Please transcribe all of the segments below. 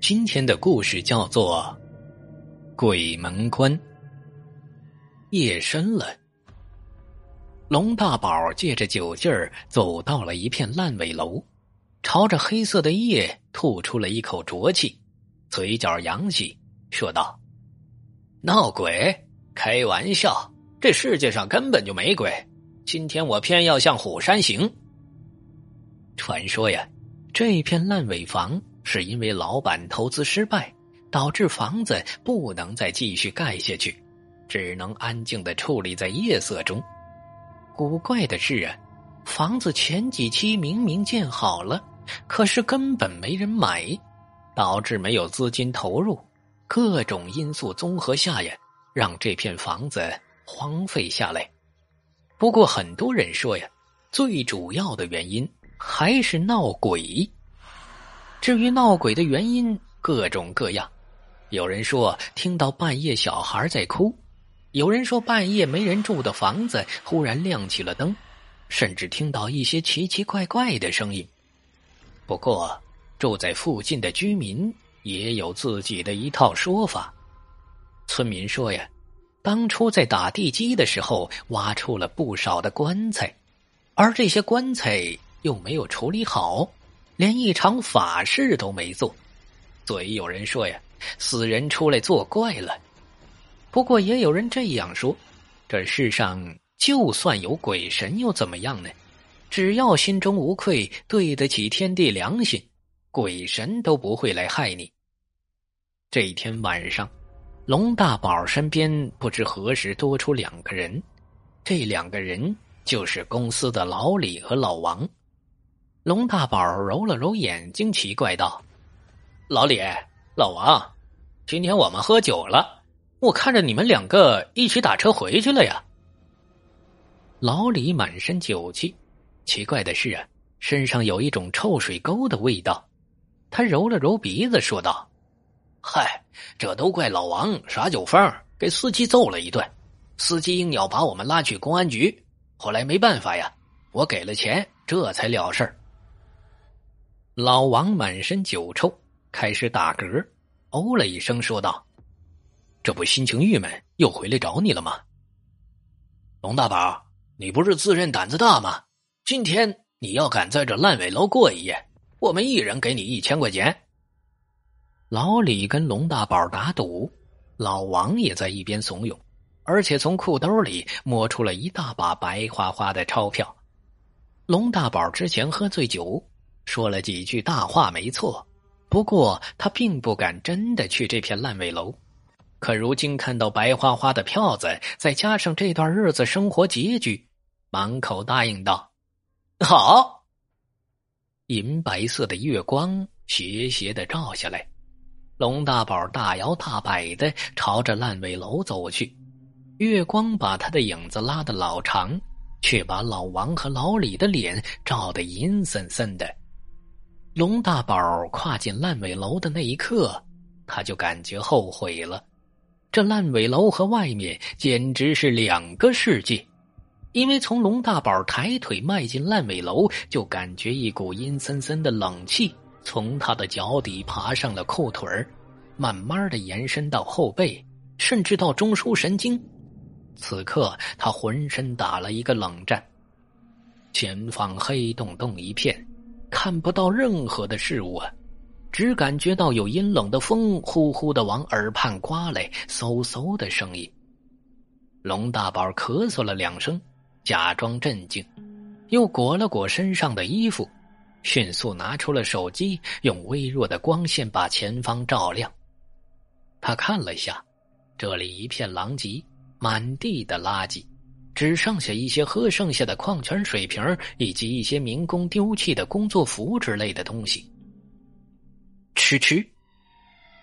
今天的故事叫做《鬼门关》。夜深了，龙大宝借着酒劲儿走到了一片烂尾楼，朝着黑色的夜吐出了一口浊气，嘴角扬起，说道：“闹鬼？开玩笑！这世界上根本就没鬼。今天我偏要向虎山行。”传说呀，这片烂尾房。是因为老板投资失败，导致房子不能再继续盖下去，只能安静的矗立在夜色中。古怪的是啊，房子前几期明明建好了，可是根本没人买，导致没有资金投入。各种因素综合下呀，让这片房子荒废下来。不过很多人说呀，最主要的原因还是闹鬼。至于闹鬼的原因，各种各样。有人说听到半夜小孩在哭，有人说半夜没人住的房子忽然亮起了灯，甚至听到一些奇奇怪怪的声音。不过，住在附近的居民也有自己的一套说法。村民说呀，当初在打地基的时候挖出了不少的棺材，而这些棺材又没有处理好。连一场法事都没做，所以有人说呀，死人出来作怪了。不过也有人这样说：这世上就算有鬼神又怎么样呢？只要心中无愧，对得起天地良心，鬼神都不会来害你。这一天晚上，龙大宝身边不知何时多出两个人，这两个人就是公司的老李和老王。龙大宝揉了揉眼睛，奇怪道：“老李，老王，今天我们喝酒了，我看着你们两个一起打车回去了呀。”老李满身酒气，奇怪的是啊，身上有一种臭水沟的味道。他揉了揉鼻子，说道：“嗨，这都怪老王耍酒疯，给司机揍了一顿。司机硬要把我们拉去公安局，后来没办法呀，我给了钱，这才了事儿。”老王满身酒臭，开始打嗝，哦了一声，说道：“这不心情郁闷，又回来找你了吗？”龙大宝，你不是自认胆子大吗？今天你要敢在这烂尾楼过一夜，我们一人给你一千块钱。老李跟龙大宝打赌，老王也在一边怂恿，而且从裤兜里摸出了一大把白花花的钞票。龙大宝之前喝醉酒。说了几句大话，没错。不过他并不敢真的去这片烂尾楼。可如今看到白花花的票子，再加上这段日子生活拮据，满口答应道：“好。”银白色的月光斜斜的照下来，龙大宝大摇大摆的朝着烂尾楼走去。月光把他的影子拉得老长，却把老王和老李的脸照得阴森森的。龙大宝跨进烂尾楼的那一刻，他就感觉后悔了。这烂尾楼和外面简直是两个世界，因为从龙大宝抬腿迈进烂尾楼，就感觉一股阴森森的冷气从他的脚底爬上了裤腿慢慢的延伸到后背，甚至到中枢神经。此刻他浑身打了一个冷战，前方黑洞洞一片。看不到任何的事物啊，只感觉到有阴冷的风呼呼的往耳畔刮来，嗖嗖的声音。龙大宝咳嗽了两声，假装镇静，又裹了裹身上的衣服，迅速拿出了手机，用微弱的光线把前方照亮。他看了一下，这里一片狼藉，满地的垃圾。只剩下一些喝剩下的矿泉水瓶以及一些民工丢弃的工作服之类的东西。嗤嗤，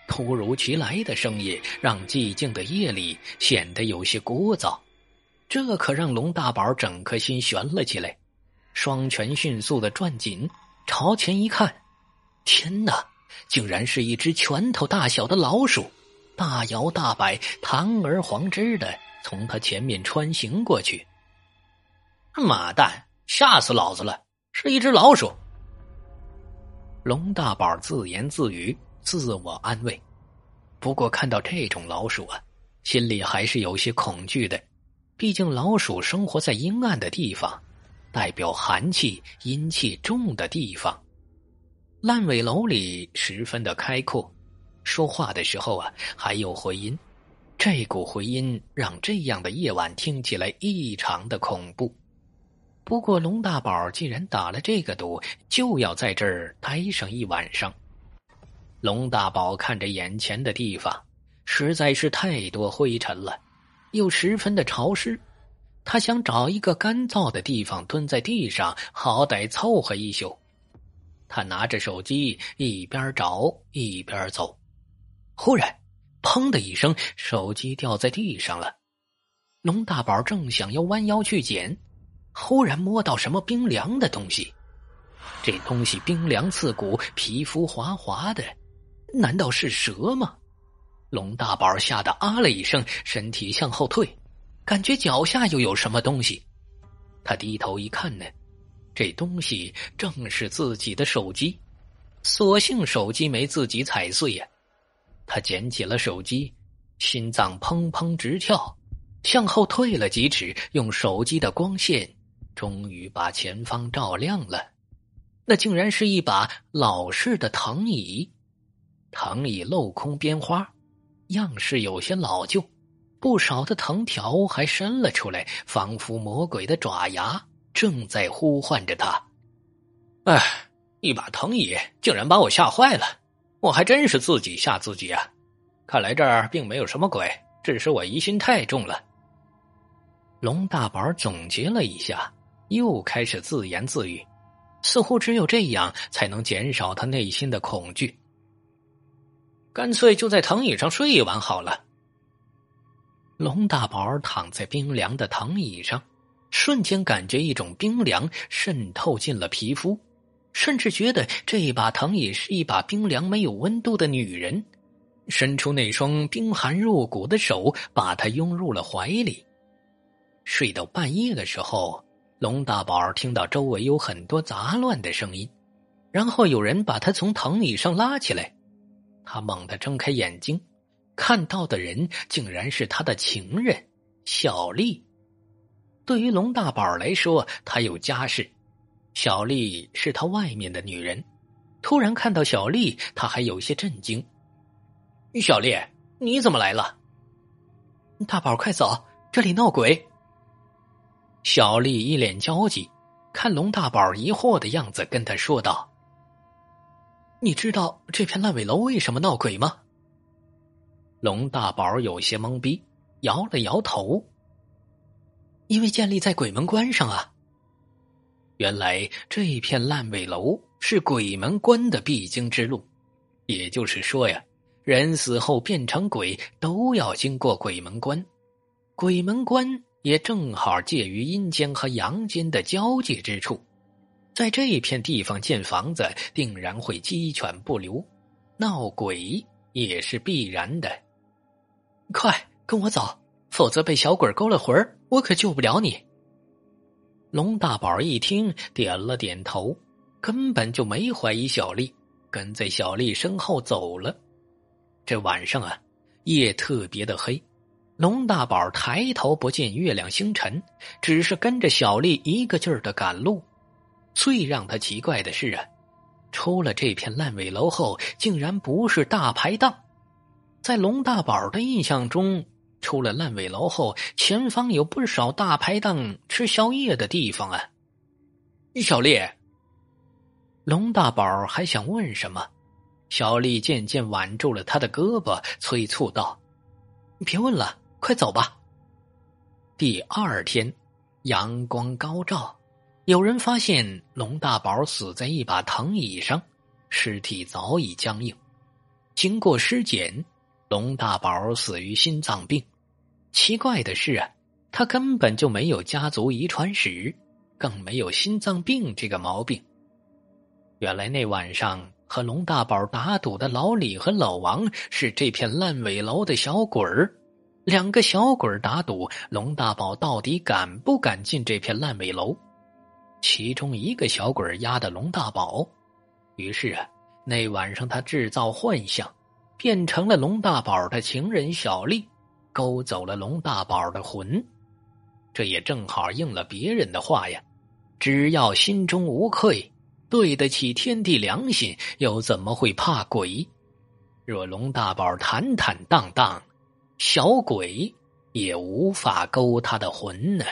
突如其来的声音让寂静的夜里显得有些聒噪，这可让龙大宝整颗心悬了起来，双拳迅速的转紧，朝前一看，天哪，竟然是一只拳头大小的老鼠，大摇大摆，堂而皇之的。从他前面穿行过去，妈蛋，吓死老子了！是一只老鼠。龙大宝自言自语，自我安慰。不过看到这种老鼠啊，心里还是有些恐惧的。毕竟老鼠生活在阴暗的地方，代表寒气、阴气重的地方。烂尾楼里十分的开阔，说话的时候啊还有回音。这股回音让这样的夜晚听起来异常的恐怖。不过龙大宝既然打了这个赌，就要在这儿待上一晚上。龙大宝看着眼前的地方，实在是太多灰尘了，又十分的潮湿。他想找一个干燥的地方蹲在地上，好歹凑合一宿。他拿着手机一边找一边走，忽然。砰的一声，手机掉在地上了。龙大宝正想要弯腰去捡，忽然摸到什么冰凉的东西。这东西冰凉刺骨，皮肤滑滑的，难道是蛇吗？龙大宝吓得啊了一声，身体向后退，感觉脚下又有什么东西。他低头一看呢，这东西正是自己的手机。所幸手机没自己踩碎呀。他捡起了手机，心脏砰砰直跳，向后退了几尺，用手机的光线，终于把前方照亮了。那竟然是一把老式的藤椅，藤椅镂空边花，样式有些老旧，不少的藤条还伸了出来，仿佛魔鬼的爪牙正在呼唤着他。哎，一把藤椅竟然把我吓坏了。我还真是自己吓自己啊！看来这儿并没有什么鬼，只是我疑心太重了。龙大宝总结了一下，又开始自言自语，似乎只有这样才能减少他内心的恐惧。干脆就在藤椅上睡一晚好了。龙大宝躺在冰凉的藤椅上，瞬间感觉一种冰凉渗透进了皮肤。甚至觉得这把藤椅是一把冰凉没有温度的女人，伸出那双冰寒入骨的手，把她拥入了怀里。睡到半夜的时候，龙大宝听到周围有很多杂乱的声音，然后有人把他从藤椅上拉起来。他猛地睁开眼睛，看到的人竟然是他的情人小丽。对于龙大宝来说，他有家室。小丽是他外面的女人，突然看到小丽，他还有些震惊。小丽，你怎么来了？大宝，快走，这里闹鬼！小丽一脸焦急，看龙大宝疑惑的样子，跟他说道：“你知道这片烂尾楼为什么闹鬼吗？”龙大宝有些懵逼，摇了摇头：“因为建立在鬼门关上啊。”原来这片烂尾楼是鬼门关的必经之路，也就是说呀，人死后变成鬼都要经过鬼门关。鬼门关也正好介于阴间和阳间的交界之处，在这片地方建房子，定然会鸡犬不留，闹鬼也是必然的。快跟我走，否则被小鬼勾了魂我可救不了你。龙大宝一听，点了点头，根本就没怀疑小丽，跟在小丽身后走了。这晚上啊，夜特别的黑，龙大宝抬头不见月亮星辰，只是跟着小丽一个劲儿的赶路。最让他奇怪的是啊，出了这片烂尾楼后，竟然不是大排档，在龙大宝的印象中。出了烂尾楼后，前方有不少大排档吃宵夜的地方啊！小丽，龙大宝还想问什么，小丽渐渐挽住了他的胳膊，催促道：“别问了，快走吧。”第二天，阳光高照，有人发现龙大宝死在一把藤椅上，尸体早已僵硬。经过尸检。龙大宝死于心脏病，奇怪的是啊，他根本就没有家族遗传史，更没有心脏病这个毛病。原来那晚上和龙大宝打赌的老李和老王是这片烂尾楼的小鬼儿，两个小鬼儿打赌龙大宝到底敢不敢进这片烂尾楼。其中一个小鬼儿压的龙大宝，于是啊，那晚上他制造幻象，变成了龙大宝的情人小丽，勾走了龙大宝的魂。这也正好应了别人的话呀：只要心中无愧，对得起天地良心，又怎么会怕鬼？若龙大宝坦坦荡荡，小鬼也无法勾他的魂呢。